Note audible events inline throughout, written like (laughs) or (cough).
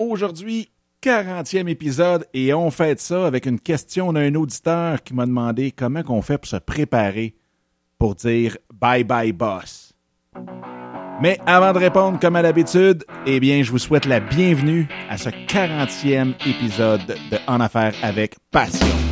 Aujourd'hui, 40e épisode et on fait ça avec une question d'un auditeur qui m'a demandé comment on fait pour se préparer pour dire bye bye boss. Mais avant de répondre comme à l'habitude, eh bien, je vous souhaite la bienvenue à ce 40e épisode de En affaires avec passion.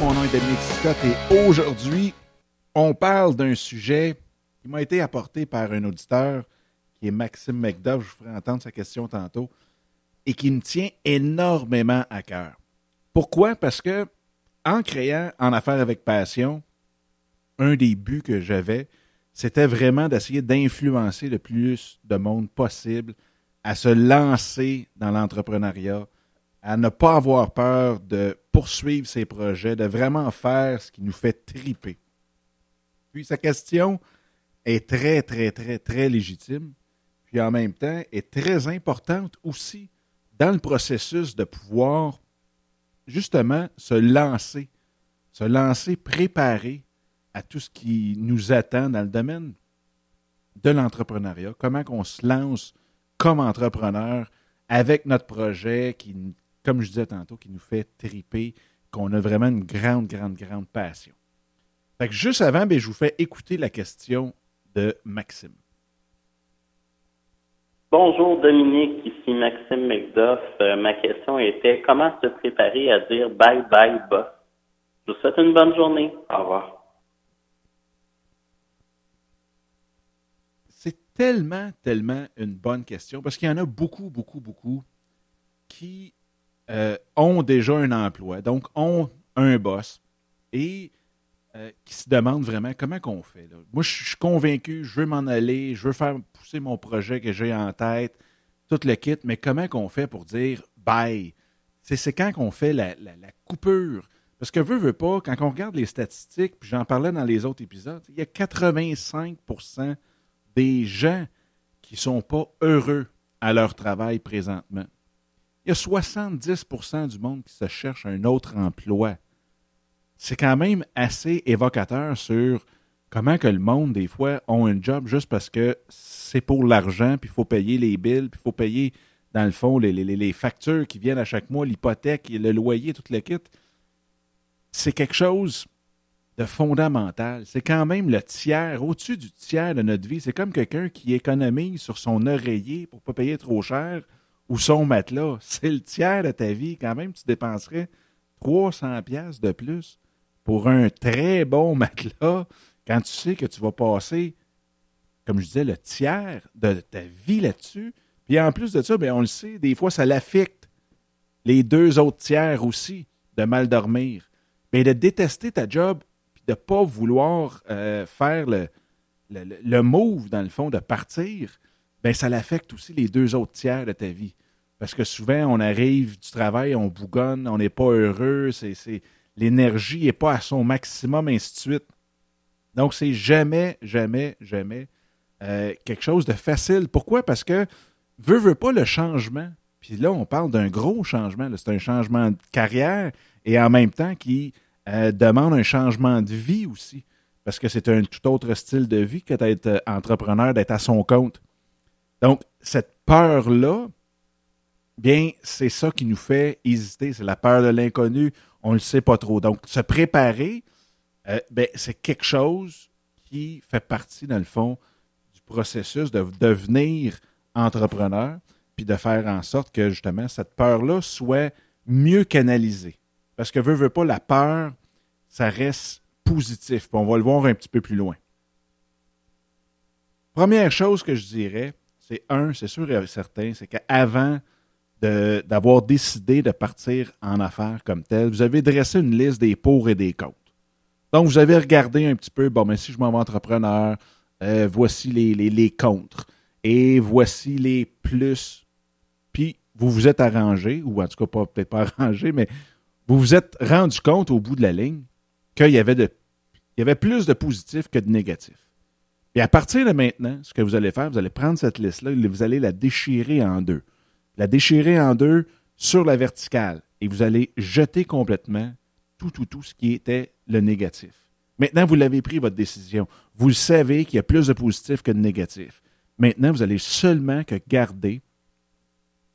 Mon nom est Dominique Scott et aujourd'hui, on parle d'un sujet qui m'a été apporté par un auditeur qui est Maxime McDuff. Je vous ferai entendre sa question tantôt et qui me tient énormément à cœur. Pourquoi? Parce que en créant En affaires avec passion, un des buts que j'avais, c'était vraiment d'essayer d'influencer le plus de monde possible à se lancer dans l'entrepreneuriat, à ne pas avoir peur de poursuivre ses projets, de vraiment faire ce qui nous fait triper. Puis sa question est très, très, très, très légitime, puis en même temps est très importante aussi dans le processus de pouvoir justement se lancer, se lancer préparé à tout ce qui nous attend dans le domaine de l'entrepreneuriat, comment qu'on se lance comme entrepreneur avec notre projet qui, comme je disais tantôt, qui nous fait triper, qu'on a vraiment une grande, grande, grande passion. Fait que juste avant, ben, je vous fais écouter la question de Maxime. Bonjour Dominique, ici Maxime McDuff. Euh, ma question était comment se préparer à dire bye bye boss. Je vous souhaite une bonne journée. Au revoir. C'est tellement, tellement une bonne question parce qu'il y en a beaucoup, beaucoup, beaucoup qui euh, ont déjà un emploi, donc ont un boss et euh, qui se demandent vraiment comment qu'on fait. Moi, je suis convaincu, je veux m'en aller, je veux faire pousser mon projet que j'ai en tête, tout le kit, mais comment qu'on fait pour dire bye? C'est, quand qu'on fait la, la- la coupure. Parce que veut, veut pas, quand on regarde les statistiques, puis j'en parlais dans les autres épisodes, il y a 85% des gens qui ne sont pas heureux à leur travail présentement. Il y a 70% du monde qui se cherche un autre emploi. C'est quand même assez évocateur sur comment que le monde, des fois, ont un job juste parce que c'est pour l'argent, puis il faut payer les billes, puis il faut payer, dans le fond, les, les- les factures qui viennent à chaque mois, l'hypothèque, le loyer, tout le kit. C'est quelque chose de fondamental. C'est quand même le tiers, au-dessus du tiers de notre vie. C'est comme quelqu'un qui économise sur son oreiller pour ne pas payer trop cher ou son matelas. (laughs) C'est le tiers de ta vie. Quand même, tu dépenserais 300 pièces de plus pour un très bon (laughs) matelas quand tu sais que tu vas passer, comme je disais, le tiers de ta vie là-dessus. Puis en plus de ça, ben, on le sait, des fois, ça l'affecte les deux autres tiers aussi de mal dormir. Mais de détester ta job puis de ne pas vouloir euh, faire le- le move, dans le fond, de partir, ben ça l'affecte aussi les deux autres tiers de ta vie. Parce que souvent, on arrive du travail, on bougonne, on n'est pas heureux, c'est, l'énergie n'est pas à son maximum, ainsi de suite. Donc, c'est jamais, jamais, jamais euh, quelque chose de facile. Pourquoi? Parce que veut, veut pas le changement. Puis là, on parle d'un gros changement. C'est un changement de carrière et en même temps qui euh, demande un changement de vie aussi. Parce que c'est un tout autre style de vie que d'être euh, entrepreneur, d'être à son compte. Donc, cette peur-là, bien, c'est ça qui nous fait hésiter. C'est la peur de l'inconnu. On ne le sait pas trop. Donc, se préparer, euh, ben, c'est quelque chose qui fait partie, dans le fond, du processus de devenir entrepreneur, puis de faire en sorte que, justement, cette peur-là soit mieux canalisée. Parce que, veut, veut pas, la peur, ça reste positif. Puis on va le voir un petit peu plus loin. Première chose que je dirais, c'est un, c'est sûr et certain, c'est qu'avant d'avoir décidé de partir en affaires comme tel, vous avez dressé une liste des pour et des contre. Donc, vous avez regardé un petit peu, bon, mais si je m'en vais entrepreneur, euh, voici les, les, les contre et voici les plus. Puis, vous vous êtes arrangé, ou en tout cas peut-être pas (laughs) arrangé, mais vous vous êtes rendu compte au bout de la ligne qu'il y y avait plus de positifs que de négatifs. Et à partir de maintenant, ce que vous allez faire, vous allez prendre cette liste-là et vous allez la déchirer en deux. La déchirer en deux sur la verticale. Et vous allez jeter complètement tout, tout, tout ce qui était le négatif. Maintenant, vous l'avez pris, votre décision. Vous savez qu'il y a plus de positifs que de négatifs. Maintenant, vous allez seulement que garder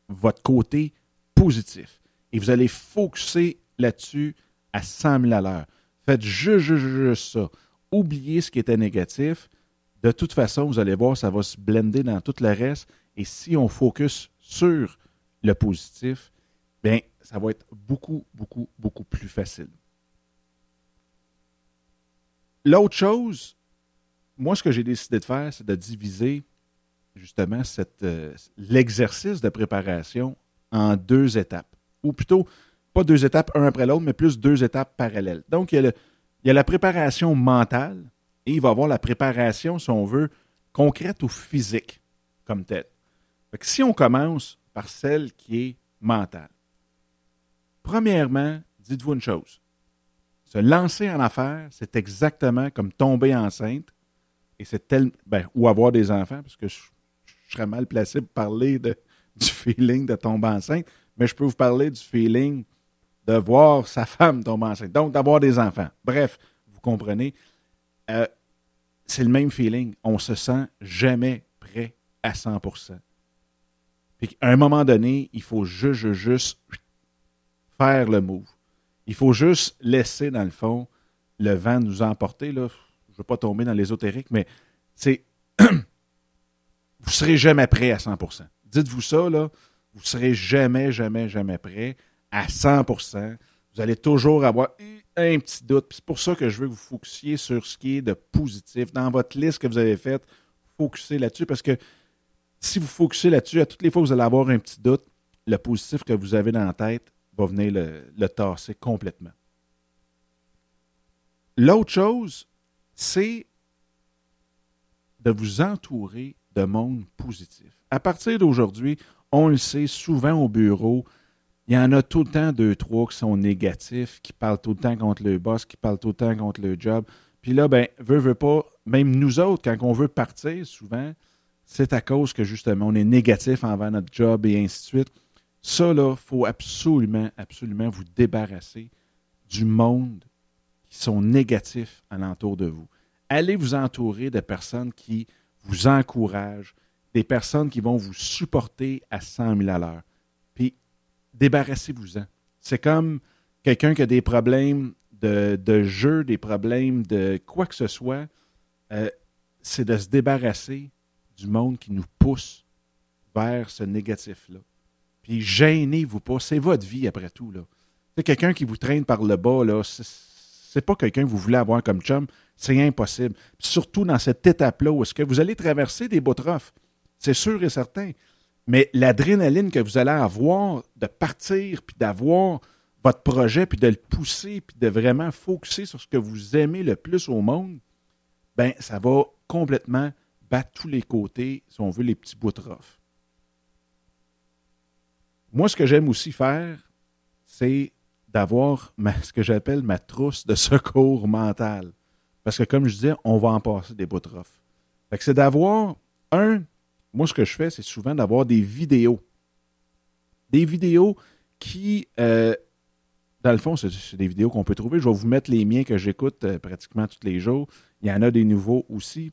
votre côté positif. Et vous allez focuser là-dessus à 100 000 à l'heure. Faites juste, juste, juste ça. Oubliez ce qui était négatif. De toute façon, vous allez voir, ça va se blender dans tout le reste. Et si on focus sur le positif, bien, ça va être beaucoup, beaucoup, beaucoup plus facile. L'autre chose, moi, ce que j'ai décidé de faire, c'est de diviser justement euh, l'exercice de préparation en deux étapes. Ou plutôt, pas deux étapes un après l'autre, mais plus deux étapes parallèles. Donc, il y, a la préparation mentale et il va avoir la préparation, si on veut, concrète ou physique comme telle. si on commence par celle qui est mentale, premièrement, dites-vous une chose. Se lancer en affaires, c'est exactement comme tomber enceinte et c'est tel, ben, ou avoir des enfants, parce que je, serais mal placé pour parler (laughs) du feeling de tomber enceinte, mais je peux vous parler du feeling de voir sa femme tomber enceinte. Donc, d'avoir des enfants. Bref, vous comprenez. Euh, c'est le même feeling. On se sent jamais prêt à 100 Puis à un moment donné, il faut juste, juste faire le move. Il faut juste laisser, dans le fond, le vent nous emporter. Là. Je ne veux pas tomber dans l'ésotérique, mais c'est. (clears throat) vous ne serez jamais prêt à 100% Dites-vous ça, là. Vous ne serez jamais, jamais, jamais prêt à 100 Vous allez toujours avoir un petit doute. C'est pour ça que je veux que vous focussiez sur ce qui est de positif. Dans votre liste que vous avez faite, focussez là-dessus parce que si vous focussez là-dessus, à toutes les fois que vous allez avoir un petit doute, le positif que vous avez dans la tête va venir le, le tasser complètement. L'autre chose, c'est de vous entourer de monde positif. À partir d'aujourd'hui, on le sait souvent au bureau, il y en a tout le temps deux, trois qui sont négatifs, qui parlent tout le temps contre le boss, qui parlent tout le temps contre le job. Puis là, ben, veut, veut pas, même nous autres, quand on veut partir, souvent, c'est à cause que justement, on est négatif envers notre job et ainsi de suite. Ça, là, il faut absolument, absolument vous débarrasser du monde qui sont négatifs alentour de vous. Allez vous entourer de personnes qui vous encouragent, des personnes qui vont vous supporter à 100 000 à l'heure débarrassez-vous-en. C'est comme quelqu'un qui a des problèmes de, jeu, des problèmes de quoi que ce soit. Euh, c'est de se débarrasser du monde qui nous pousse vers ce négatif-là. Puis gênez-vous pas, c'est votre vie après tout. C'est quelqu'un qui vous traîne par le bas, là, c'est pas quelqu'un que vous voulez avoir comme chum, c'est impossible. surtout dans cette étape-là où est-ce que vous allez traverser des beaux c'est sûr et certain. Mais l'adrénaline que vous allez avoir de partir, puis d'avoir votre projet, puis de le pousser, puis de vraiment focuser sur ce que vous aimez le plus au monde, ben ça va complètement battre tous les côtés, si on veut, les petits bouts de Moi, ce que j'aime aussi faire, c'est d'avoir ce que j'appelle ma trousse de secours mental. Parce que, comme je disais, on va en passer des bouts de c'est d'avoir, un, moi, ce que je fais, c'est souvent d'avoir des vidéos. Des vidéos qui, euh, dans le fond, c'est des vidéos qu'on peut trouver. Je vais vous mettre les miens que j'écoute euh, pratiquement tous les jours. Il y en a des nouveaux aussi.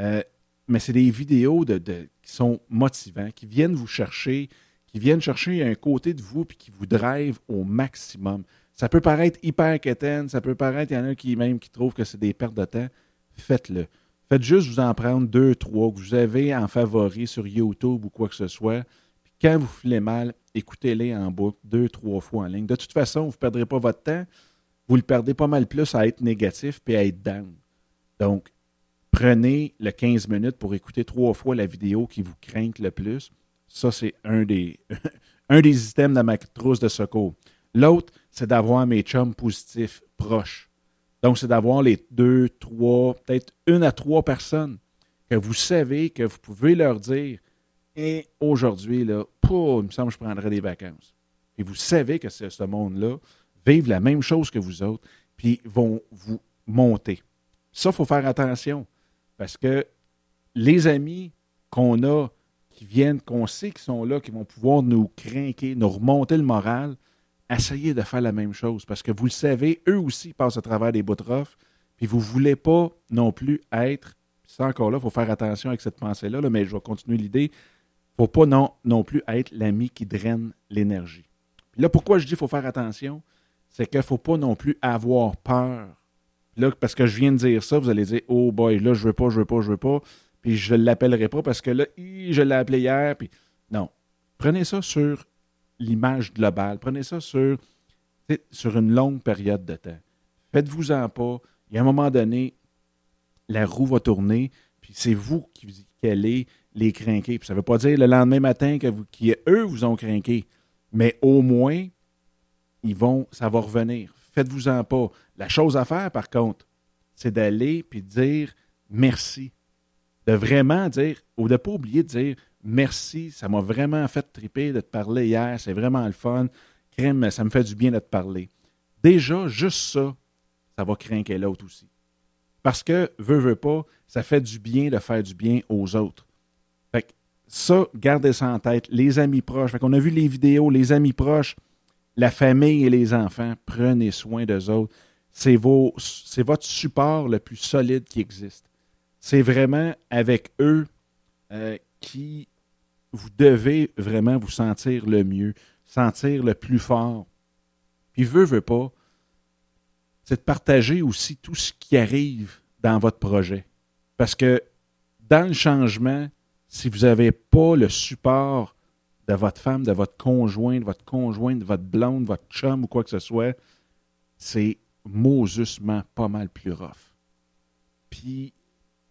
Euh, mais c'est des vidéos qui sont motivants, qui viennent vous chercher, qui viennent chercher un côté de vous puis qui vous drive au maximum. Ça peut paraître hyper quétaine, ça peut paraître, il y en a qui même qui trouvent que c'est des pertes de temps. Faites-le. Faites juste vous en prendre deux, trois que vous avez en favori sur YouTube ou quoi que ce soit. Puis quand vous filez mal, écoutez-les en boucle deux, trois fois en ligne. De toute façon, vous ne perdrez pas votre temps. Vous le perdez pas mal plus à être négatif puis à être down. Donc, prenez le 15 minutes pour écouter trois fois la vidéo qui vous craint le plus. Ça, c'est un des, (laughs) un des items de ma trousse de secours. L'autre, c'est d'avoir mes chums positifs proches. Donc, c'est d'avoir les deux, trois, peut-être une à trois personnes que vous savez que vous pouvez leur dire Et aujourd'hui, là, il me semble que je prendrais des vacances. Et vous savez que ce monde-là vivent la même chose que vous autres, puis vont vous monter. Ça, il faut faire attention. Parce que les amis qu'on a, qui viennent, qu'on sait qu'ils sont là, qui vont pouvoir nous craquer, nous remonter le moral, essayez de faire la même chose. Parce que vous le savez, eux aussi passent à travers des bouts puis vous ne voulez pas non plus être, c'est encore là, il faut faire attention avec cette pensée-là, mais je vais continuer l'idée, il ne faut pas non, plus être l'ami qui draine l'énergie. Là, pourquoi je dis qu'il faut faire attention? C'est qu'il ne faut pas non plus avoir peur. Là, parce que je viens de dire ça, vous allez dire, oh boy, là, je veux pas, je veux pas, je veux pas puis je ne l'appellerai pas parce que là, je l'ai appelé hier. Puis... Non. Prenez ça sur l'image globale. Prenez ça sur, sur une longue période de temps. Faites-vous-en pas. Il y a un moment donné, la roue va tourner, puis c'est vous qui, allez les craquer. Puis ça ne veut pas dire le lendemain matin que vous, qui eux vous ont craqué, mais au moins, ils vont, ça va revenir. Faites-vous-en pas. La chose à faire, par contre, c'est d'aller puis dire merci de vraiment dire, ou de ne pas oublier de dire merci, ça m'a vraiment fait triper de te parler hier, c'est vraiment le fun. Crème, ça me fait du bien de te parler. Déjà, juste ça, ça va craquer l'autre aussi. Parce que, veut, veut pas, ça fait du bien de faire du bien aux autres. Fait que ça, gardez ça en tête. Les amis proches. Fait qu'on a vu les vidéos, les amis proches, la famille et les enfants, prenez soin d'eux autres. C'est, votre support le plus solide qui existe c'est vraiment avec eux euh, qui vous devez vraiment vous sentir le mieux, sentir le plus fort. Puis veut, veut pas, c'est de partager aussi tout ce qui arrive dans votre projet. Parce que dans le changement, si vous n'avez pas le support de votre femme, de votre conjoint, de votre conjointe, de votre blonde, de votre chum ou quoi que ce soit, c'est maususement pas mal plus rough. Puis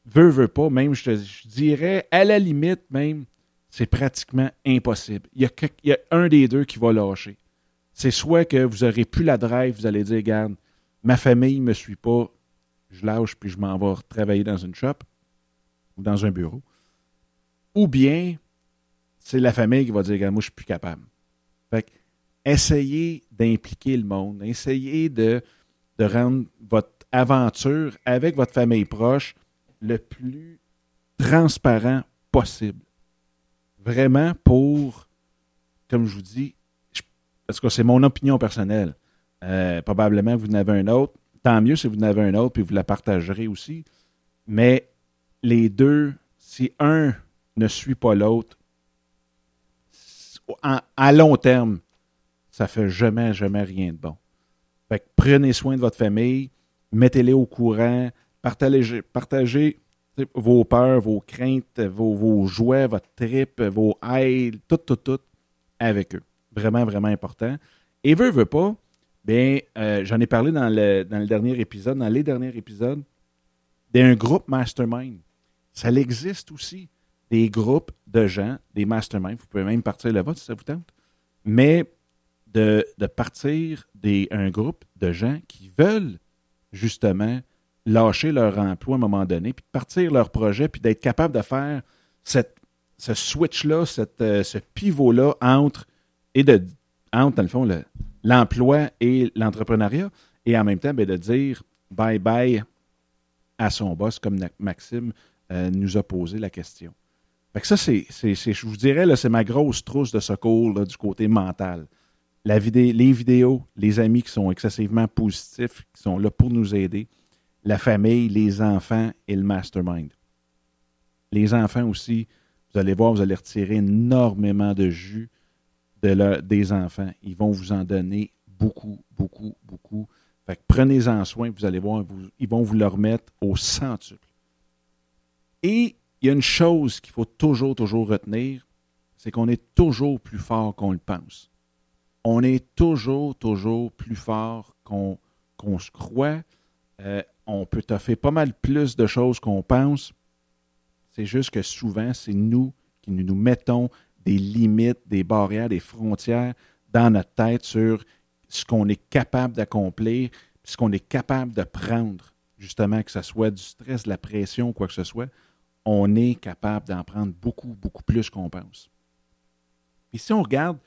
veut, veut pas, même, je, te, dirais, à la limite, même, c'est pratiquement impossible. Il y, a un des deux qui va lâcher. C'est soit que vous aurez plus la drive, vous allez dire, regarde, ma famille ne me suit pas, je lâche puis je m'en vais travailler dans une shop ou dans un bureau. Ou bien, c'est la famille qui va dire, regarde, moi, je suis plus capable. Fait que, essayez d'impliquer le monde, essayez de rendre votre aventure avec votre famille proche le plus transparent possible. Vraiment pour, comme je vous dis, parce que c'est mon opinion personnelle. Euh, probablement vous en avez un autre. Tant mieux si vous en avez un autre, puis vous la partagerez aussi. Mais les deux, si un ne suit pas l'autre, à long terme, ça fait jamais, jamais rien de bon. Fait prenez soin de votre famille, mettez-les au courant, partagez vos peurs, vos craintes, vos, vos jouets, votre trip, vos ailes, tout, tout, tout avec eux. Vraiment, vraiment important. Et veut, veut pas, bien, euh, j'en ai parlé dans le, le dernier épisode, dans les derniers épisodes, d'un groupe mastermind. Ça existe aussi, des groupes de gens, des masterminds. Vous pouvez même partir là-bas si ça vous tente. Mais de partir d'un groupe de gens qui veulent justement lâcher leur emploi à un moment donné, puis de partir leur projet, puis d'être capable de faire ce switch-là, euh, ce pivot-là entre, et de, entre, dans le fond, l'emploi et l'entrepreneuriat, et en même temps, bien, de dire bye-bye à son boss, comme Maxime euh, nous a posé la question. Fait que ça, c'est, je vous dirais, c'est ma grosse trousse de secours du côté mental. Les vidéos, les amis qui sont excessivement positifs, qui sont là pour nous aider, la famille, les enfants et le mastermind. Les enfants aussi, vous allez voir, vous allez retirer énormément de jus de des enfants. Ils vont vous en donner beaucoup, beaucoup, beaucoup. Fait prenez-en soin, vous allez voir, ils vont vous le remettre au centuple. Et il y a une chose qu'il faut toujours, toujours retenir, c'est qu'on est toujours plus fort qu'on le pense. On est toujours, toujours plus fort qu'on se croit. Euh, on peut toffer pas mal plus de choses qu'on pense. C'est juste que souvent, c'est nous qui nous mettons des limites, des barrières, des frontières dans notre tête sur ce qu'on est capable d'accomplir, ce qu'on est capable de prendre, justement, que ce soit du stress, de la pression, quoi que ce soit. on est capable d'en prendre beaucoup, beaucoup plus qu'on pense. Et si on regarde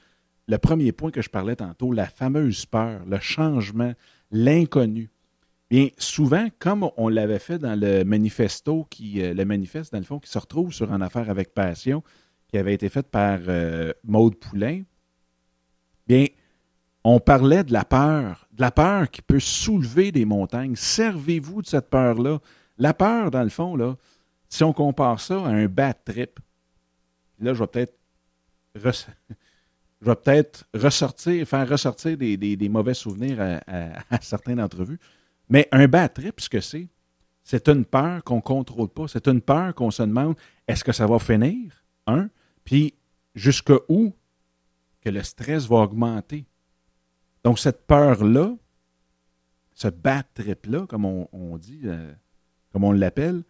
le premier point que je parlais tantôt, la fameuse peur, le changement, l'inconnu, bien souvent, comme on l'avait fait dans le manifesto, qui, euh, le manifeste, dans le fond, qui se retrouve sur En affaire avec passion, qui avait été fait par euh, Maude Poulain, bien, on parlait de la peur, de la peur qui peut soulever des montagnes. Servez-vous de cette peur-là. La peur, dans le fond, là, si on compare ça à un bad trip, là, je vais peut-être ressortir, faire ressortir des, mauvais souvenirs à, certains d'entre vous. Mais un bad trip, ce que c'est, c'est une peur qu'on ne contrôle pas. C'est une peur qu'on se demande est-ce que ça va finir? Un. Puis jusqu'à où que le stress va augmenter? Donc, cette peur-là, ce bad trip-là, comme on, dit, euh, comme on l'appelle,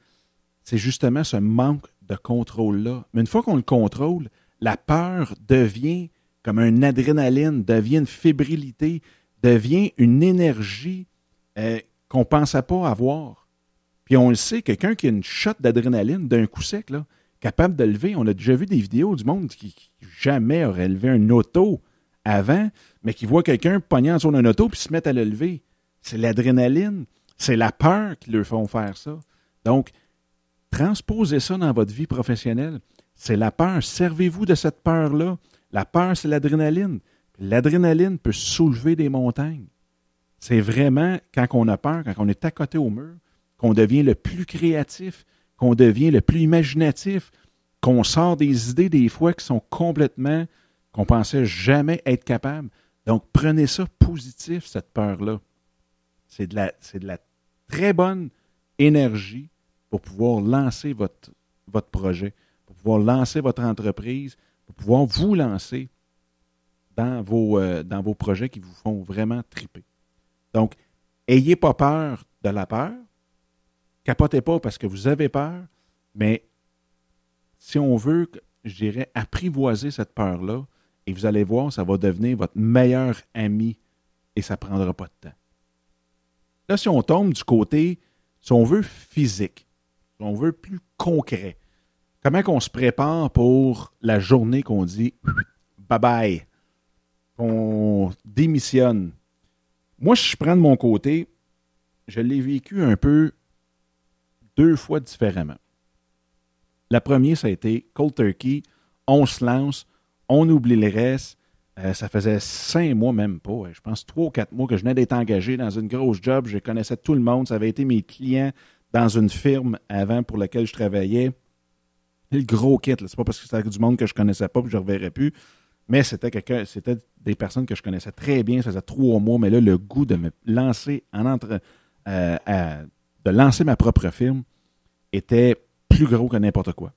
c'est justement ce manque de contrôle-là. Mais une fois qu'on le contrôle, la peur devient comme une adrénaline, devient une fébrilité, devient une énergie euh, qu'on ne pensait pas avoir. Puis on le sait, quelqu'un qui a une shot d'adrénaline d'un coup sec, capable de lever, on a déjà vu des vidéos du monde qui, jamais aurait levé un auto avant, mais qui voit quelqu'un pogner en son d'un auto puis se mettre à le lever. C'est l'adrénaline, c'est la peur qui leur font faire ça. Donc, transposez ça dans votre vie professionnelle. C'est la peur. Servez-vous de cette peur-là. La peur, c'est l'adrénaline. L'adrénaline peut soulever des montagnes. C'est vraiment quand on a peur, quand on est à côté au mur, qu'on devient le plus créatif, qu'on devient le plus imaginatif, qu'on sort des idées des fois qui sont complètement, qu'on pensait jamais être capable. Donc, prenez ça positif, cette peur-là. C'est de, la, c'est de la très bonne énergie pour pouvoir lancer votre, votre projet, pour pouvoir lancer votre entreprise, pour pouvoir vous lancer dans vos, euh, dans vos projets qui vous font vraiment triper. Donc, ayez pas peur de la peur. Capotez pas parce que vous avez peur, mais si on veut, je dirais, apprivoiser cette peur-là, et vous allez voir, ça va devenir votre meilleur ami et ça ne prendra pas de temps. Là, si on tombe du côté, si on veut physique, si on veut plus concret, comment qu'on se prépare pour la journée qu'on dit bye bye, qu'on démissionne? Moi, je prends de mon côté, je l'ai vécu un peu deux fois différemment. La première, ça a été cold turkey, on se lance, on oublie le reste. Euh, ça faisait cinq mois, même pas, je pense trois ou quatre mois que je venais d'être engagé dans une grosse job. Je connaissais tout le monde. Ça avait été mes clients dans une firme avant pour laquelle je travaillais le gros kit. C'est pas parce que c'était du monde que je connaissais pas que je ne reverrais plus. Mais c'était quelqu'un, c'était des personnes que je connaissais très bien. Ça faisait trois mois, mais là, le goût de me lancer en entre, euh, de lancer ma propre firme était plus gros que n'importe quoi.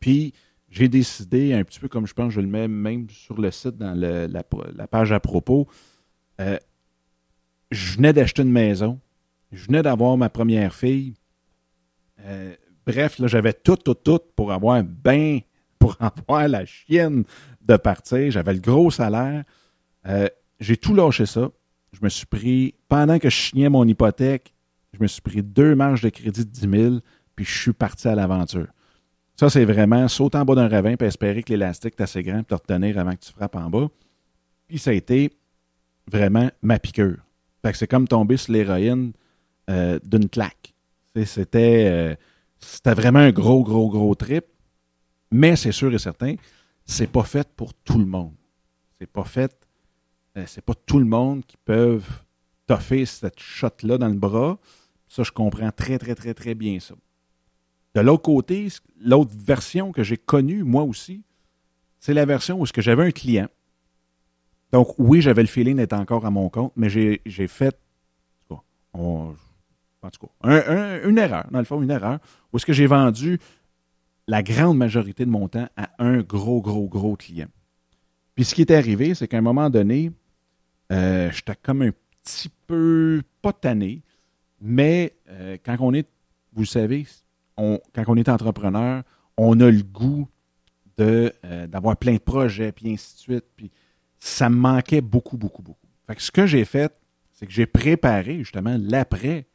Puis j'ai décidé, un petit peu comme je pense, je le mets même sur le site dans la, page à propos. Euh, je venais d'acheter une maison. Je venais d'avoir ma première fille. Euh, Bref, là, j'avais tout, tout, tout pour avoir bien, pour (laughs) avoir la chienne de partir. J'avais le gros salaire. Euh, j'ai tout lâché ça. Je me suis pris, pendant que je chignais mon hypothèque, je me suis pris deux marges de crédit de 10 000, puis je suis parti à l'aventure. Ça, c'est vraiment sauter en bas d'un ravin puis espérer que l'élastique est assez grand pour te retenir avant que tu frappes en bas. Puis ça a été vraiment ma piqûre. Fait que c'est comme tomber sur l'héroïne euh, d'une claque. C'était. Euh, c'était vraiment un gros, gros, gros trip. Mais c'est sûr et certain, c'est pas fait pour tout le monde. C'est pas fait. Euh, c'est pas tout le monde qui peuvent toffer cette shot-là dans le bras. Ça, je comprends très, très, très, très bien ça. De l'autre côté, l'autre version que j'ai connue, moi aussi, c'est la version où j'avais un client. Donc, oui, j'avais le feeling d'être encore à mon compte, mais j'ai fait. Une erreur, dans le fond, une erreur, où est-ce que j'ai vendu la grande majorité de mon temps à un gros, gros, gros client. Puis ce qui est arrivé, c'est qu'à un moment donné, euh, j'étais comme un petit peu, pas tanné, mais euh, quand on est, vous savez, quand on est entrepreneur, on a le goût euh, d'avoir plein de projets, puis ainsi de suite. Puis ça me manquait beaucoup, beaucoup, beaucoup. Fait que ce que j'ai fait, c'est que j'ai préparé justement l'après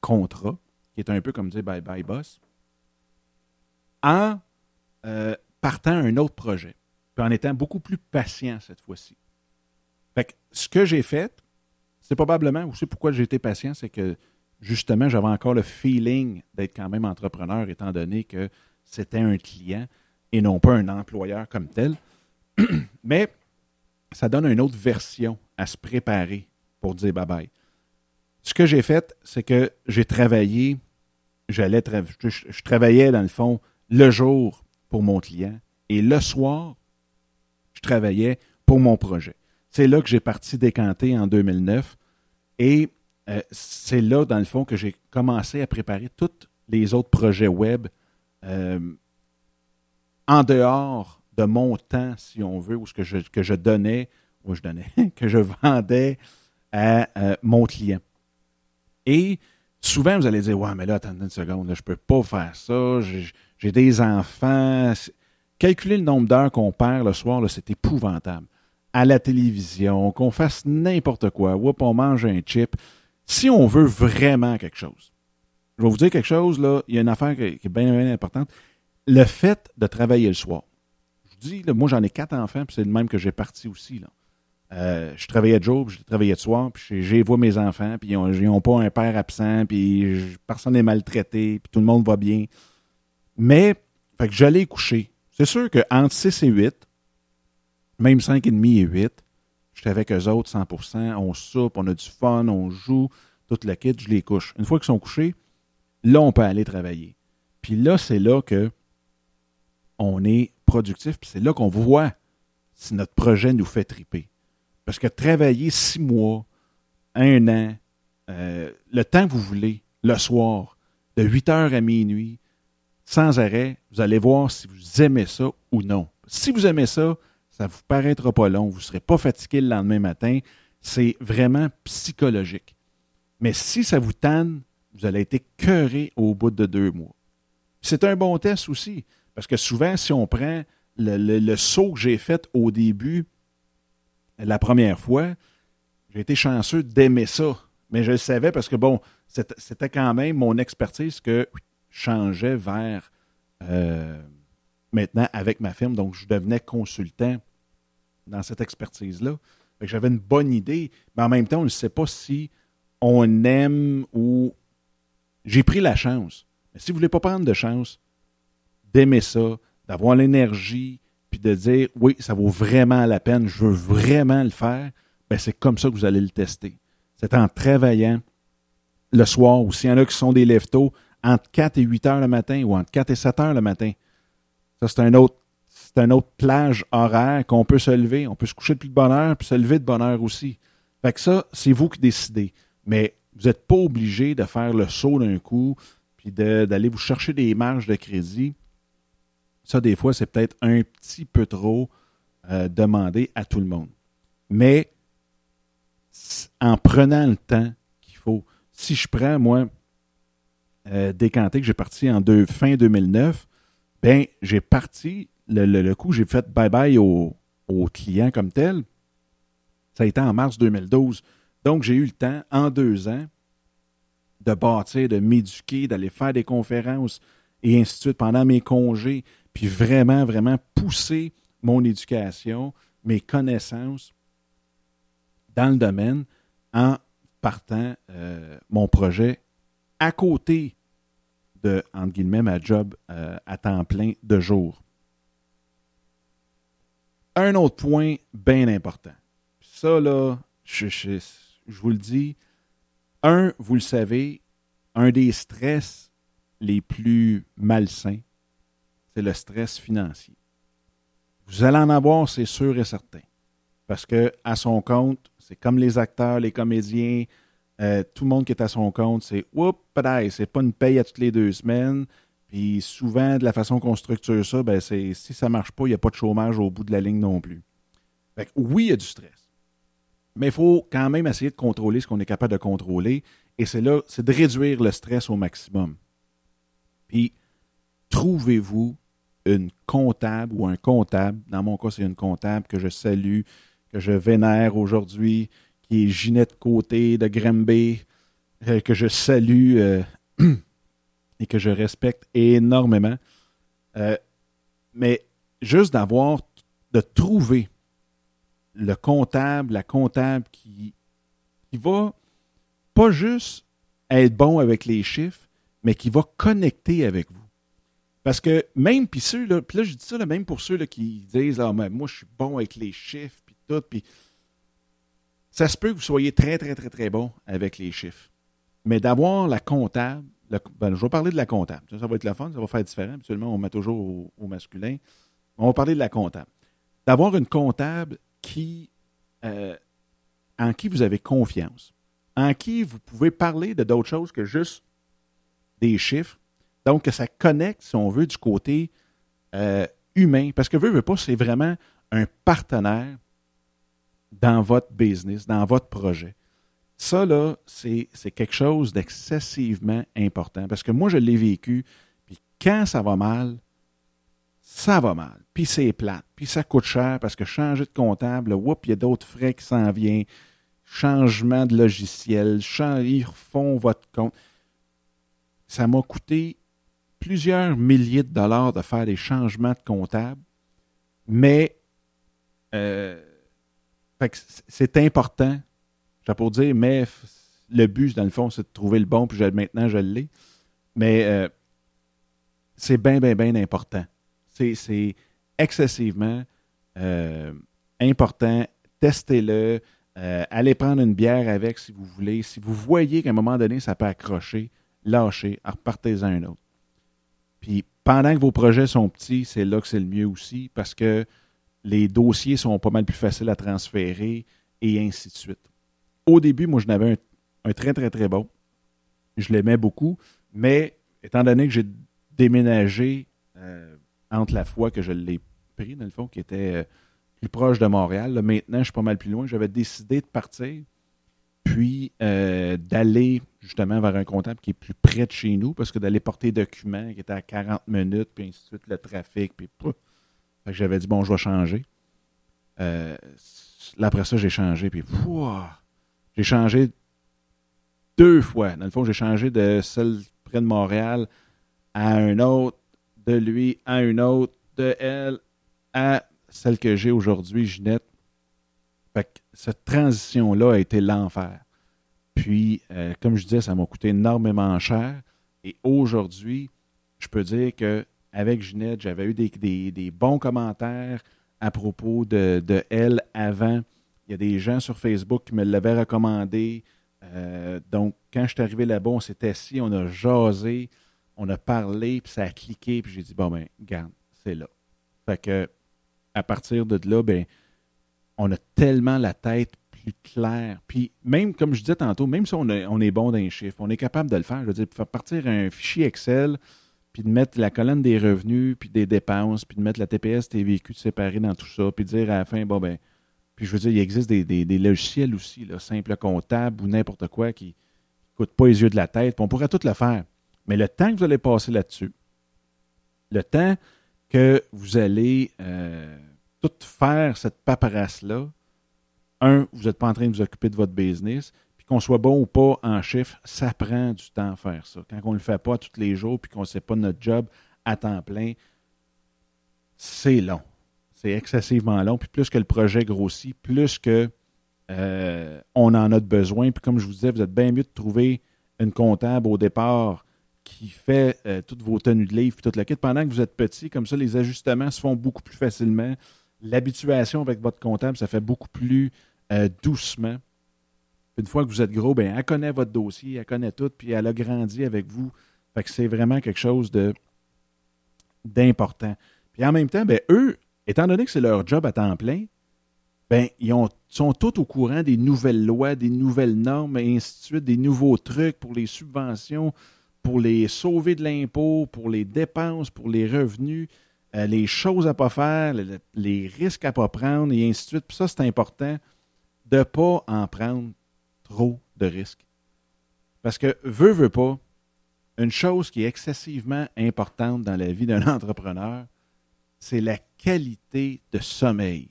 contrat, qui est un peu comme dire bye bye boss. En partant un autre projet, puis en étant beaucoup plus patient cette fois-ci. Fait que ce que j'ai fait, c'est probablement, savez pourquoi j'ai été patient, c'est que justement, j'avais encore le feeling d'être quand même entrepreneur, étant donné que c'était un client et non pas un employeur comme tel. (clears throat) Mais ça donne une autre version à se préparer pour dire bye-bye. Ce que j'ai fait, c'est que j'ai travaillé, j'allais je, travaillais dans le fond le jour pour mon client et le soir, je travaillais pour mon projet. C'est là que j'ai parti décanter en 2009 et euh, c'est là, dans le fond, que j'ai commencé à préparer tous les autres projets web euh, en dehors de mon temps, si on veut, ou ce que je, donnais, ou je donnais, (laughs) que je vendais à euh, mon client. Et souvent, vous allez dire Ouais, mais là, attendez une seconde, je ne peux pas faire ça, j'ai des enfants. Calculer le nombre d'heures qu'on perd le soir, c'est épouvantable. À la télévision, qu'on fasse n'importe quoi, on mange un chip si on veut vraiment quelque chose, je vais vous dire quelque chose, là, il y a une affaire qui est bien, importante. Le fait de travailler le soir. Je vous dis, moi, j'en ai quatre enfants, puis c'est le même que j'ai parti aussi. Là. Euh, je travaillais de jour, puis je travaillais de soir, puis j'ai vu mes enfants, puis ils n'ont pas un père absent, puis personne n'est maltraité, puis tout le monde va bien. Mais, fait que j'allais coucher. C'est sûr qu'entre 6 et 8, même 5 et demi et 8, J'étais avec eux autres 100%, on soupe, on a du fun, on joue, toute la kit, je les couche. Une fois qu'ils sont couchés, là, on peut aller travailler. Puis là, c'est là que on est productif, puis c'est là qu'on voit si notre projet nous fait triper. Parce que travailler six mois, un an, euh, le temps que vous voulez, le soir, de 8 heures à minuit, sans arrêt, vous allez voir si vous aimez ça ou non. Si vous aimez ça, ça ne vous paraîtra pas long, vous ne serez pas fatigué le lendemain matin. C'est vraiment psychologique. Mais si ça vous tanne, vous allez être cœuré au bout de deux mois. C'est un bon test aussi, parce que souvent, si on prend le, saut que j'ai fait au début, la première fois, j'ai été chanceux d'aimer ça. Mais je le savais parce que, bon, c'était quand même mon expertise que changeais vers euh, maintenant avec ma firme. Donc, je devenais consultant dans cette expertise-là. J'avais une bonne idée, mais en même temps, on ne sait pas si on aime ou. J'ai pris la chance. Mais si vous ne voulez pas prendre de chance, d'aimer ça, d'avoir l'énergie, puis de dire oui, ça vaut vraiment la peine, je veux vraiment le faire, ben c'est comme ça que vous allez le tester. C'est en travaillant le soir, ou s'il y en a qui sont des leftos, entre 4 et 8 heures le matin ou entre 4 et 7 heures le matin. Ça, c'est un autre c'est autre plage horaire qu'on peut se lever. On peut se coucher de plus de bonne heure, puis se lever de bonne heure aussi. Fait que ça, c'est vous qui décidez. Mais vous n'êtes pas obligé de faire le saut d'un coup, puis d'aller vous chercher des marges de crédit. Ça, des fois, c'est peut-être un petit peu trop euh, demandé à tout le monde. Mais en prenant le temps qu'il faut, si je prends, moi, euh, décanté que j'ai parti en fin 2009, ben j'ai parti le, coup, j'ai fait bye-bye au, au, client comme tel. Ça a été en mars 2012. Donc, j'ai eu le temps, en deux ans, de bâtir, de m'éduquer, d'aller faire des conférences et ainsi de suite pendant mes congés, puis vraiment, vraiment pousser mon éducation, mes connaissances dans le domaine en partant euh, mon projet à côté de, entre guillemets, ma job euh, à temps plein de jour un autre point bien important. Ça, là, je, je, vous le dis, un, vous le savez, un des stress les plus malsains, c'est le stress financier. Vous allez en avoir, c'est sûr et certain. Parce que à son compte, c'est comme les acteurs, les comédiens, euh, tout le monde qui est à son compte, c'est oups, c'est pas une paye à toutes les deux semaines, puis souvent, de la façon qu'on structure ça, ben c'est si ça marche pas, il n'y a pas de chômage au bout de la ligne non plus. oui, il y a du stress. Mais il faut quand même essayer de contrôler ce qu'on est capable de contrôler. Et c'est là, c'est de réduire le stress au maximum. Puis, trouvez-vous une comptable ou un comptable, dans mon cas, c'est une comptable que je salue, que je vénère aujourd'hui, qui est Ginette Côté de Grimby, euh, que je salue euh, (clears throat) et que je respecte énormément. Euh, mais juste d'avoir, de trouver le comptable, la comptable qui, qui va pas juste être bon avec les chiffres, mais qui va connecter avec vous. Parce que même, puis ceux, là, là, je dis ça même pour ceux qui disent, ah, mais moi, je suis bon avec les chiffres, puis tout, puis ça se peut que vous soyez très, très, très, très bon avec les chiffres. Mais d'avoir la comptable, ben, je vais parler de la comptable. Ça, va être la fun, ça va faire différent. Habituellement, on met toujours au, masculin. On va parler de la comptable. D'avoir une comptable qui, euh, en qui vous avez confiance, en qui vous pouvez parler de d'autres choses que juste des chiffres. Donc, que ça connecte, si on veut, du côté euh, humain. Parce que veut, veut pas, c'est vraiment un partenaire dans votre business, dans votre projet. Ça, là, c'est quelque chose d'excessivement important parce que moi, je l'ai vécu. Puis quand ça va mal, ça va mal. Puis c'est plate. Puis ça coûte cher parce que changer de comptable, il y a d'autres frais qui s'en viennent. Changement de logiciel, ils refont votre compte. Ça m'a coûté plusieurs milliers de dollars de faire des changements de comptable. Mais euh, c'est important. J'ai pour dire, mais le but, dans le fond, c'est de trouver le bon, puis maintenant, je l'ai. Mais euh, c'est bien, bien, bien important. C'est excessivement euh, important. Testez-le. Euh, allez prendre une bière avec si vous voulez. Si vous voyez qu'à un moment donné, ça peut accrocher, lâchez, repartez-en un autre. Puis pendant que vos projets sont petits, c'est là que c'est le mieux aussi parce que les dossiers sont pas mal plus faciles à transférer et ainsi de suite. Au début, moi, je n'avais un, très, très, très bon. Je l'aimais beaucoup, mais étant donné que j'ai déménagé euh, entre la fois que je l'ai pris, dans le fond, qui était euh, plus proche de Montréal, maintenant, je suis pas mal plus loin, j'avais décidé de partir, puis euh, d'aller justement vers un comptable qui est plus près de chez nous, parce que d'aller porter des documents qui étaient à 40 minutes, puis ainsi de suite, le trafic, puis j'avais dit, bon, je vais changer. Euh, après ça, j'ai changé, puis j'ai changé deux fois. Dans le fond, j'ai changé de celle près de Montréal à un autre, de lui à une autre, de elle à celle que j'ai aujourd'hui, Ginette. Fait que cette transition-là a été l'enfer. Puis, euh, comme je disais, ça m'a coûté énormément cher. Et aujourd'hui, je peux dire que avec Ginette, j'avais eu des, bons commentaires à propos de, elle avant. Il y a des gens sur Facebook qui me l'avaient recommandé. Euh, donc, quand je suis arrivé là-bas, on s'est assis, on a jasé, on a parlé, puis ça a cliqué, puis j'ai dit, bon, ben, garde, c'est là. Fait que, à partir de là, ben, on a tellement la tête plus claire. Puis, même, comme je disais tantôt, même si on, on est bon dans les chiffres, on est capable de le faire. Je veux dire, faire partir un fichier Excel, puis de mettre la colonne des revenus, puis des dépenses, puis de mettre la TPS, véhicules séparés dans tout ça, puis de dire à la fin, bon, ben, puis je veux dire, il existe des, logiciels aussi, là, simple comptable ou n'importe quoi qui ne coûtent pas les yeux de la tête, puis on pourrait tout le faire. Mais le temps que vous allez passer là-dessus, le temps que vous allez euh, tout faire cette paperasse-là, un, vous n'êtes pas en train de vous occuper de votre business, qu'on soit bon ou pas en chiffres, ça prend du temps à faire ça. Quand on ne le fait pas tous les jours puis qu'on ne sait pas notre job à temps plein, c'est long. C'est excessivement long. Puis plus que le projet grossit, plus que euh, on en a de besoin. Puis comme je vous disais, vous êtes bien mieux de trouver une comptable au départ qui fait euh, toutes vos tenues de livre, puis toute la kit. Pendant que vous êtes petit, comme ça, les ajustements se font beaucoup plus facilement. L'habituation avec votre comptable, ça fait beaucoup plus euh, doucement. Une fois que vous êtes gros, ben, elle connaît votre dossier, elle connaît tout, puis elle a grandi avec vous. Fait que c'est vraiment quelque chose de d'important. Puis en même temps, ben, eux, étant donné que c'est leur job à temps plein, ben, ils ont, sont tous au courant des nouvelles lois, des nouvelles normes, et ainsi de suite, des nouveaux trucs pour les subventions, pour les sauver de l'impôt, pour les dépenses, pour les revenus, euh, les choses à ne pas faire, les, risques à ne pas prendre, et ainsi de suite. Puis ça, c'est important de ne pas en prendre trop de risques. Parce que, veut, veut pas, une chose qui est excessivement importante dans la vie d'un (laughs) entrepreneur, c'est la qualité de sommeil.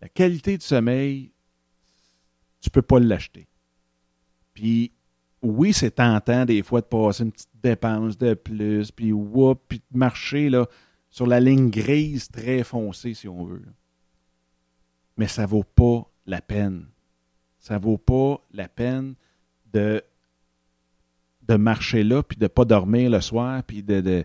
La qualité de sommeil, tu ne peux pas l'acheter. Puis, oui, c'est tentant des fois de passer une petite dépense de plus, puis whoop, puis de marcher là, sur la ligne grise très foncée, si on veut. Mais ça vaut pas la peine. Ça vaut pas la peine de, de marcher là, puis de ne pas dormir le soir, puis de,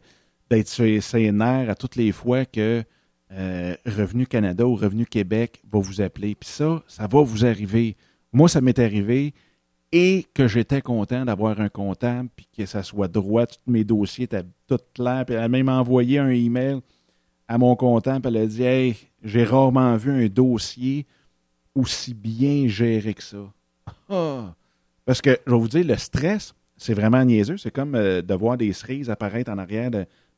d'être sur ses nerfs à toutes les fois que euh, Revenu Canada ou Revenu Québec va vous appeler. Puis ça, ça va vous arriver. Moi, ça m'est arrivé et que j'étais content d'avoir un comptable, puis que ça soit droit, tous mes dossiers étaient tout clairs. Puis elle a même envoyé un email à mon comptable, elle a dit Hey, j'ai rarement vu un dossier aussi bien géré que ça. Ah! Parce que, je vais vous dire, le stress, c'est vraiment niaiseux. C'est comme euh, de voir des cerises apparaître en arrière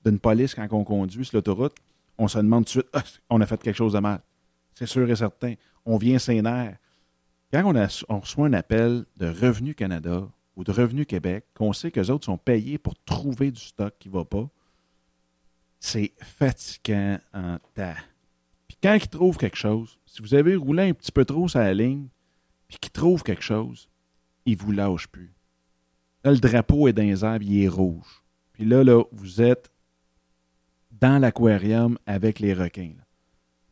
d'une police quand on conduit sur l'autoroute. On se demande tout de suite ah, on a fait quelque chose de mal. C'est sûr et certain. On vient nerfs. Quand on, a, on, reçoit un appel de Revenu Canada ou de Revenu Québec, qu'on sait que les autres sont payés pour trouver du stock qui ne va pas, c'est fatigant en tas. Quand ils trouvent quelque chose, si vous avez roulé un petit peu trop sur la ligne, puis qu'ils trouvent quelque chose, ils ne vous lâchent plus. Là, le drapeau est dans les arbres, il est rouge. Puis là, là, vous êtes dans l'aquarium avec les requins.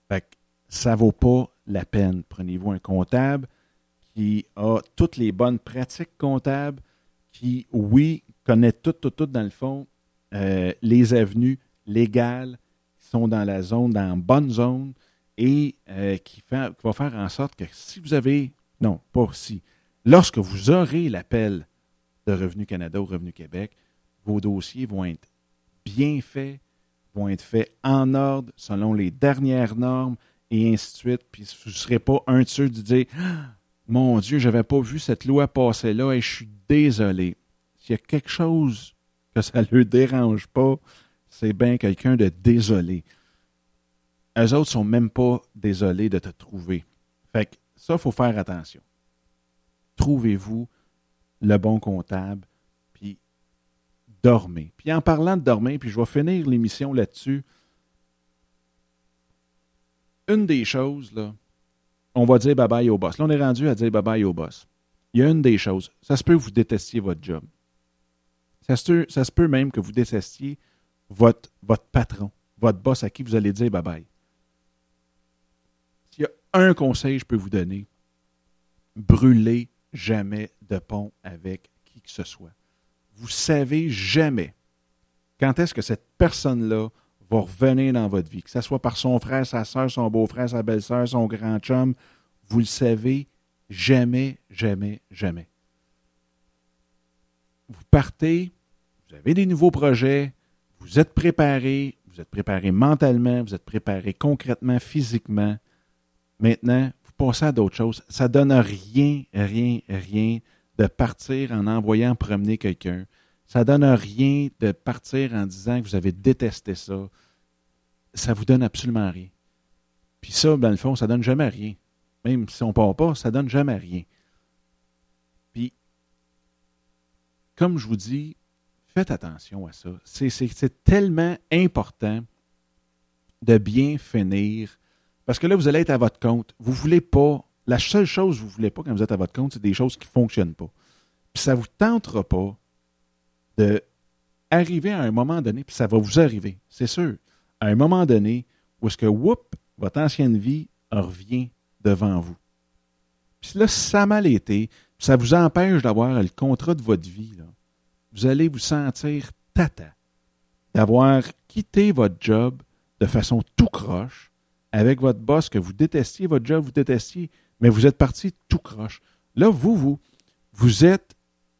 Fait que ça vaut pas la peine. Prenez-vous un comptable qui a toutes les bonnes pratiques comptables, qui, oui, connaît tout, tout, tout dans le fond, euh, les avenues légales sont dans la zone, dans la bonne zone, et euh, qui, va faire en sorte que si vous avez, non, pas si, lorsque vous aurez l'appel de Revenu Canada ou Revenu Québec, vos dossiers vont être bien faits, vont être faits en ordre, selon les dernières normes, et ainsi de suite. Puis vous ne serez pas un de ceux de dire mon Dieu, je n'avais pas vu cette loi passer là et je suis désolé. S'il y a quelque chose que ça ne le dérange pas, c'est bien quelqu'un de désolé. Eux autres sont même pas désolés de te trouver. Fait que ça, il faut faire attention. Trouvez-vous le bon comptable, puis dormez. Puis en parlant de dormir, puis je vais finir l'émission là-dessus. Une des choses, là, on va dire bye-bye au boss. Là, on est rendu à dire bye-bye au boss. Il y a une des choses. Ça se peut que vous détestiez votre job. Ça se, ça se peut même que vous détestiez votre, patron, votre boss à qui vous allez dire bye-bye. S'il y a un conseil que je peux vous donner, brûlez jamais de pont avec qui que ce soit. Vous savez jamais quand est-ce que cette personne-là va revenir dans votre vie, que ce soit par son frère, sa soeur, son beau-frère, sa belle-sœur, son grand chum, vous le savez jamais, jamais, jamais. Vous partez, vous avez des nouveaux projets, vous êtes préparé, vous êtes préparé mentalement, vous êtes préparé concrètement, physiquement. Maintenant, vous passez à d'autres choses. Ça donne rien, rien, rien de partir en envoyant promener quelqu'un. Ça donne rien de partir en disant que vous avez détesté ça. Ça vous donne absolument rien. Puis ça, dans le fond, ça donne jamais rien. Même si on ne part pas, ça donne jamais rien. Puis, comme je vous dis, faites attention à ça. C'est tellement important de bien finir. Parce que là, vous allez être à votre compte. Vous ne voulez pas. La seule chose que vous ne voulez pas quand vous êtes à votre compte, c'est des choses qui ne fonctionnent pas. Puis ça ne vous tentera pas de arriver à un moment donné, puis ça va vous arriver, c'est sûr, à un moment donné où est-ce que, whoop, votre ancienne vie revient devant vous. Puis là, ça a mal été, ça vous empêche d'avoir le contrat de votre vie, vous allez vous sentir tata d'avoir quitté votre job de façon tout croche avec votre boss que vous détestiez, votre job, vous détestiez, mais vous êtes parti tout croche. Là, vous, vous, vous êtes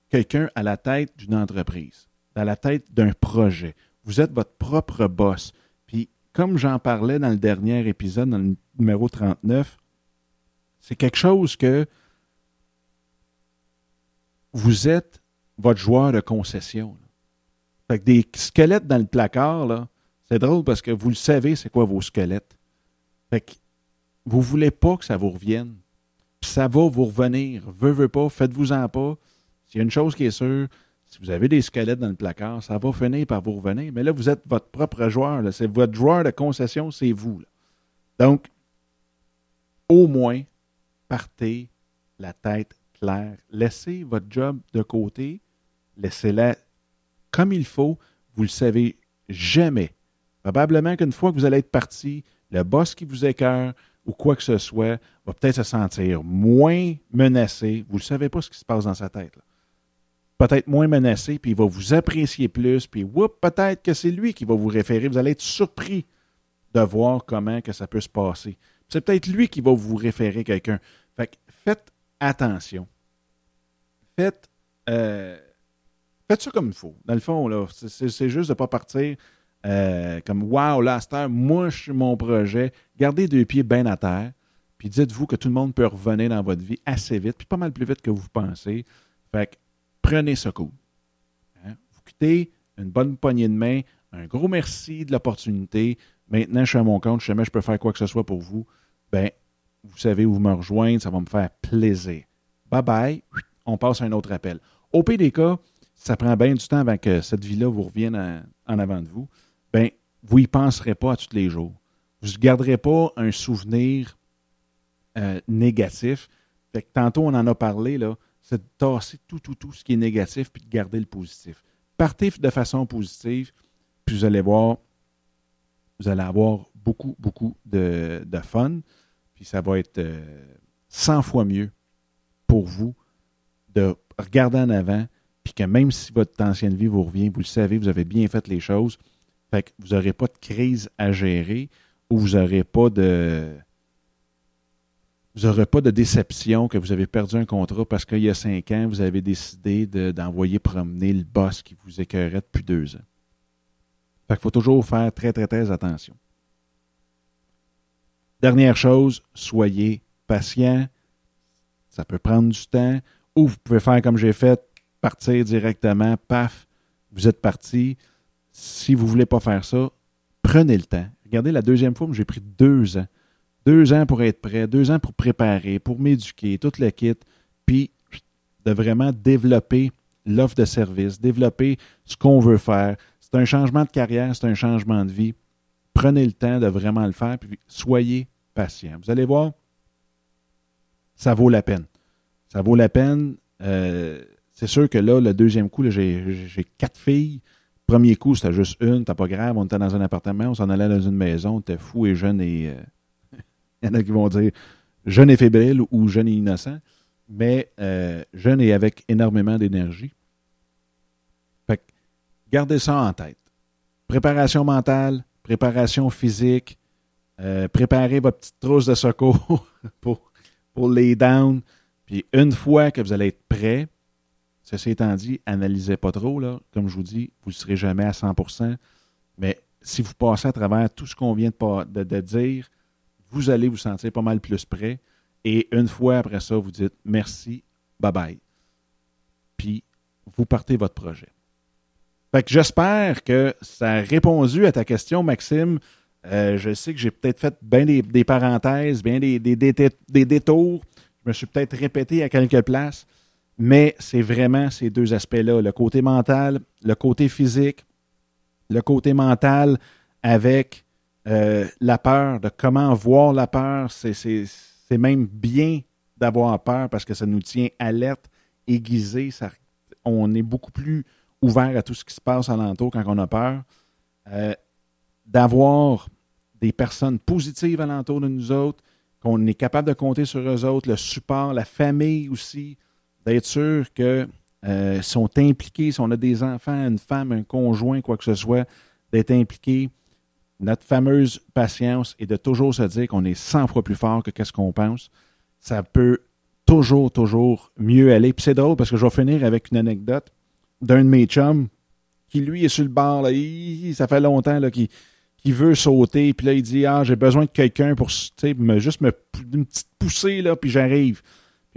quelqu'un à la tête d'une entreprise, à la tête d'un projet. Vous êtes votre propre boss. Puis, comme j'en parlais dans le dernier épisode, dans le numéro 39, c'est quelque chose que vous êtes votre joueur de concession. Fait que des squelettes dans le placard, là, c'est drôle parce que vous le savez, c'est quoi vos squelettes. Fait que vous voulez pas que ça vous revienne. Ça va vous revenir. Veux, veux pas, faites-vous-en pas. S'il y a une chose qui est sûre, si vous avez des squelettes dans le placard, ça va finir par vous revenir. Mais là, vous êtes votre propre joueur. C'est votre joueur de concession, c'est vous. Donc, au moins, partez la tête claire. Laissez votre job de côté laissez-la comme il faut. Vous le savez jamais. Probablement qu'une fois que vous allez être parti, le boss qui vous écœure ou quoi que ce soit va peut-être se sentir moins menacé. Vous ne savez pas ce qui se passe dans sa tête. Peut-être moins menacé, puis il va vous apprécier plus, puis peut-être que c'est lui qui va vous référer. Vous allez être surpris de voir comment que ça peut se passer. C'est peut-être lui qui va vous référer quelqu'un. Fait faites attention. Faites, euh, faites ça comme il faut. Dans le fond, c'est, juste de ne pas partir euh, comme Wow, là, moi, je suis mon projet. Gardez deux pieds bien à terre. Puis dites-vous que tout le monde peut revenir dans votre vie assez vite, puis pas mal plus vite que vous pensez. Fait que prenez ce coup. Hein? Vous quittez une bonne poignée de main. Un gros merci de l'opportunité. Maintenant, je suis à mon compte. Je sais je peux faire quoi que ce soit pour vous. Ben, vous savez où me rejoindre. Ça va me faire plaisir. Bye bye. On passe à un autre appel. Au PDK, ça prend bien du temps avant que cette vie-là vous revienne en avant de vous ben, vous n'y penserez pas à tous les jours. Vous ne garderez pas un souvenir euh, négatif. Fait que tantôt, on en a parlé, là, c'est de tasser tout, tout, tout ce qui est négatif puis de garder le positif. Partez de façon positive, puis vous allez voir, vous allez avoir beaucoup, beaucoup de, fun, puis ça va être 100 euh, fois mieux pour vous de regarder en avant, puis que même si votre ancienne vie vous revient, vous le savez, vous avez bien fait les choses, fait que vous n'aurez pas de crise à gérer ou vous n'aurez pas de. Vous n'aurez pas de déception que vous avez perdu un contrat parce qu'il y a cinq ans, vous avez décidé d'envoyer promener le boss qui vous écœurait depuis deux ans. Fait qu'il faut toujours faire très, très, très attention. Dernière chose, soyez patient. Ça peut prendre du temps. Ou vous pouvez faire comme j'ai fait, partir directement, paf, vous êtes parti si vous ne voulez pas faire ça, prenez le temps. Regardez, la deuxième fois, j'ai pris deux ans. Deux ans pour être prêt, deux ans pour préparer, pour m'éduquer, tout le kit, puis de vraiment développer l'offre de service, développer ce qu'on veut faire. C'est un changement de carrière, c'est un changement de vie. Prenez le temps de vraiment le faire, puis soyez patient. Vous allez voir, ça vaut la peine. Ça vaut la peine. Euh, c'est sûr que là, le deuxième coup, j'ai quatre filles. Premier coup, c'était juste une, t'as pas grave, on était dans un appartement, on s'en allait dans une maison, t'es fou et jeune et. Euh, (laughs) il y en a qui vont dire jeune et fébrile ou jeune et innocent, mais euh, jeune et avec énormément d'énergie. Fait que, gardez ça en tête. Préparation mentale, préparation physique, euh, préparez votre petite trousse de secours (laughs) pour, pour les down. Puis une fois que vous allez être prêt, Ceci étant dit, analysez pas trop. Là. Comme je vous dis, vous ne serez jamais à 100% Mais si vous passez à travers tout ce qu'on vient de, dire, vous allez vous sentir pas mal plus prêt. Et une fois après ça, vous dites merci, bye bye. Puis, vous partez votre projet. Fait que j'espère que ça a répondu à ta question, Maxime. Euh, je sais que j'ai peut-être fait bien des, parenthèses, bien des, détours. Je me suis peut-être répété à quelques places. Mais c'est vraiment ces deux aspects-là, le côté mental, le côté physique, le côté mental avec euh, la peur, de comment voir la peur. C'est même bien d'avoir peur parce que ça nous tient alerte, aiguisé. On est beaucoup plus ouvert à tout ce qui se passe alentour quand on a peur. Euh, d'avoir des personnes positives alentour de nous autres, qu'on est capable de compter sur eux autres, le support, la famille aussi d'être sûr qu'ils euh, sont impliqués, si on a des enfants, une femme, un conjoint, quoi que ce soit, d'être impliqués. Notre fameuse patience est de toujours se dire qu'on est 100 fois plus fort que ce qu'on pense. Ça peut toujours, toujours mieux aller. Puis c'est drôle parce que je vais finir avec une anecdote d'un de mes chums qui, lui, est sur le bord. Là, ça fait longtemps qu'il veut sauter. Puis là, il dit Ah, j'ai besoin de quelqu'un pour me, juste me, une petite poussée, là, puis j'arrive.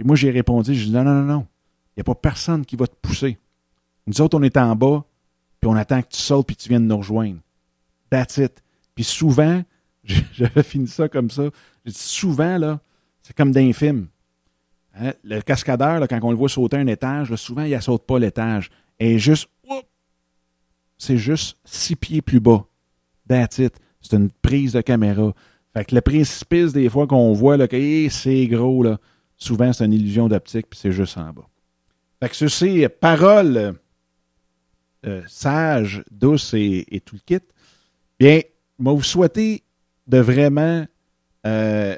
Et moi, j'ai répondu, je dis non, non, non, non. Il n'y a pas personne qui va te pousser. Nous autres, on est en bas, puis on attend que tu sautes, puis tu viennes nous rejoindre. That's it. Puis souvent, (laughs) j'avais fini ça comme ça. J'ai dit souvent, là, c'est comme d'un film. Hein, le cascadeur, là, quand on le voit sauter un étage, souvent, il ne saute pas l'étage. Et juste, c'est juste six pieds plus bas. That's it. C'est une prise de caméra. Fait que le précipice, des fois, qu'on voit, là, que c'est gros, là, souvent, c'est une illusion d'optique, puis c'est juste en bas. Fait que ceci, paroles euh, sage, douce et, tout le kit, bien, moi, vous souhaitez de vraiment euh,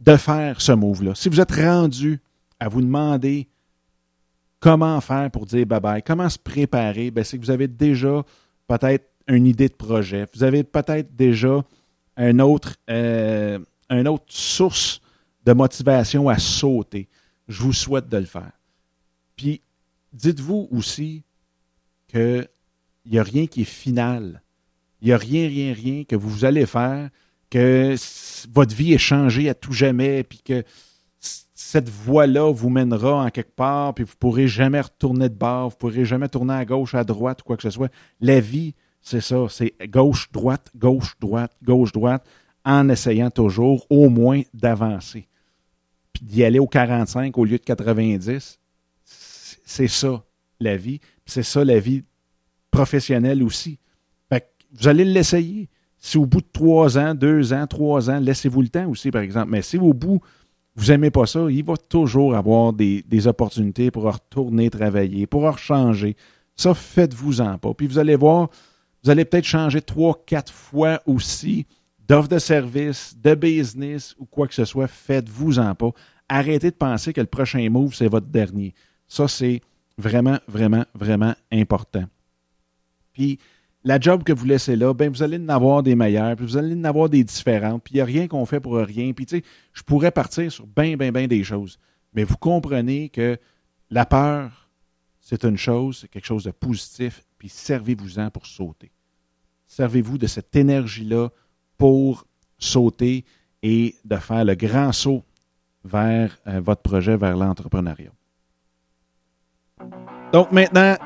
de faire ce move-là. Si vous êtes rendu à vous demander comment faire pour dire bye-bye, comment se préparer, c'est que vous avez déjà peut-être une idée de projet, vous avez peut-être déjà un euh, une autre source de motivation à sauter. Je vous souhaite de le faire. Puis, dites-vous aussi qu'il n'y a rien qui est final. Il n'y a rien, rien, rien que vous allez faire, que votre vie est changée à tout jamais, puis que cette voie-là vous mènera en quelque part, puis vous ne pourrez jamais retourner de bord, vous ne pourrez jamais tourner à gauche, à droite, ou quoi que ce soit. La vie, c'est ça, c'est gauche, droite, gauche, droite, gauche, droite, en essayant toujours au moins d'avancer. Puis d'y aller au 45 au lieu de 90, c'est ça la vie. C'est ça la vie professionnelle aussi. vous allez l'essayer. Si au bout de trois ans, deux ans, trois ans, laissez-vous le temps aussi, par exemple. Mais si au bout, vous n'aimez pas ça, il va toujours avoir des, des, opportunités pour retourner travailler, pour changer. Ça, faites-vous-en pas. Puis vous allez voir, vous allez peut-être changer trois, quatre fois aussi d'offre de service, de business ou quoi que ce soit. Faites-vous-en pas. Arrêtez de penser que le prochain move, c'est votre dernier. Ça, c'est vraiment, vraiment, vraiment important. Puis, la job que vous laissez là, ben vous allez en avoir des meilleurs, puis vous allez en avoir des différentes, puis il n'y a rien qu'on fait pour rien. Puis, tu sais, je pourrais partir sur bien, bien, bien des choses. Mais vous comprenez que la peur, c'est une chose, c'est quelque chose de positif, puis servez-vous-en pour sauter. Servez-vous de cette énergie-là pour sauter et de faire le grand saut vers euh, votre projet, vers l'entrepreneuriat. Donc maintenant,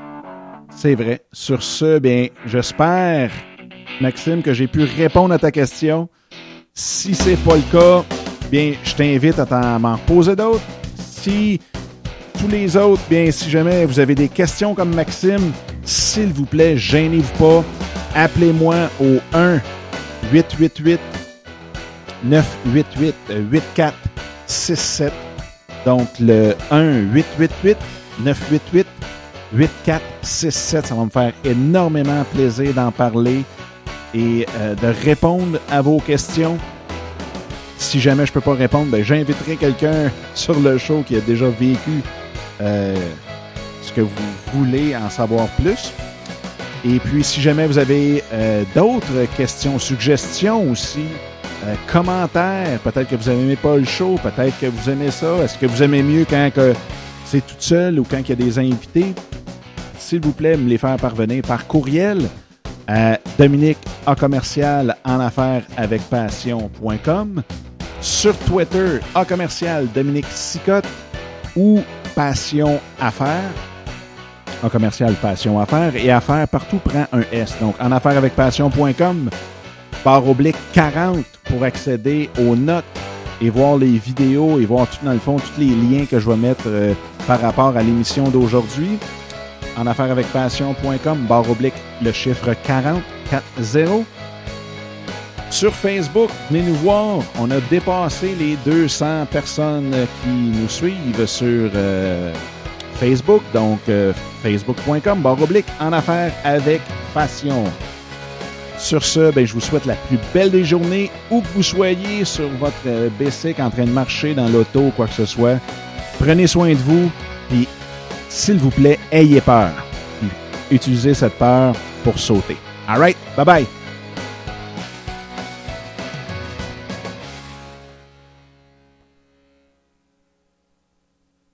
c'est vrai. Sur ce, bien, j'espère, Maxime, que j'ai pu répondre à ta question. Si c'est pas le cas, bien, je t'invite à m'en poser d'autres. Si tous les autres, bien, si jamais vous avez des questions comme Maxime, s'il vous plaît, gênez-vous pas. Appelez-moi au 1 888 988 8467. Donc le 1 888 988 8467. Ça va me faire énormément plaisir d'en parler et euh, de répondre à vos questions. Si jamais je ne peux pas répondre, ben, j'inviterai quelqu'un (laughs) sur le show qui a déjà vécu euh, ce que vous voulez en savoir plus. Et puis, si jamais vous avez euh, d'autres questions, suggestions aussi, commentaires, peut-être que vous n'aimez pas le show, peut-être que vous aimez ça, est-ce que vous aimez mieux quand que c'est toute seule ou quand il y a des invités, s'il vous plaît, me les faire parvenir par courriel à Dominique A commercial en affaires avec passion.com, sur Twitter A commercial Dominique Sicotte ou Passion Affaires. A commercial Passion Affaires et Affaires partout prend un S. Donc en affaires avec passion.com, par oblique 40 pour accéder aux notes et voir les vidéos et voir tout dans le fond tous les liens que je vais mettre euh, par rapport à l'émission d'aujourd'hui. En affaires avec passion.com, barre oblique, le chiffre 40, 40. Sur Facebook, venez nous voir. On a dépassé les 200 personnes qui nous suivent sur euh, Facebook. Donc, euh, facebook.com, barre oblique, en affaires avec passion. Sur ce, ben, je vous souhaite la plus belle des journées, où que vous soyez sur votre euh, en train de marcher dans l'auto ou quoi que ce soit. Prenez soin de vous, et s'il vous plaît, ayez peur. Utilisez cette peur pour sauter. All right, bye bye.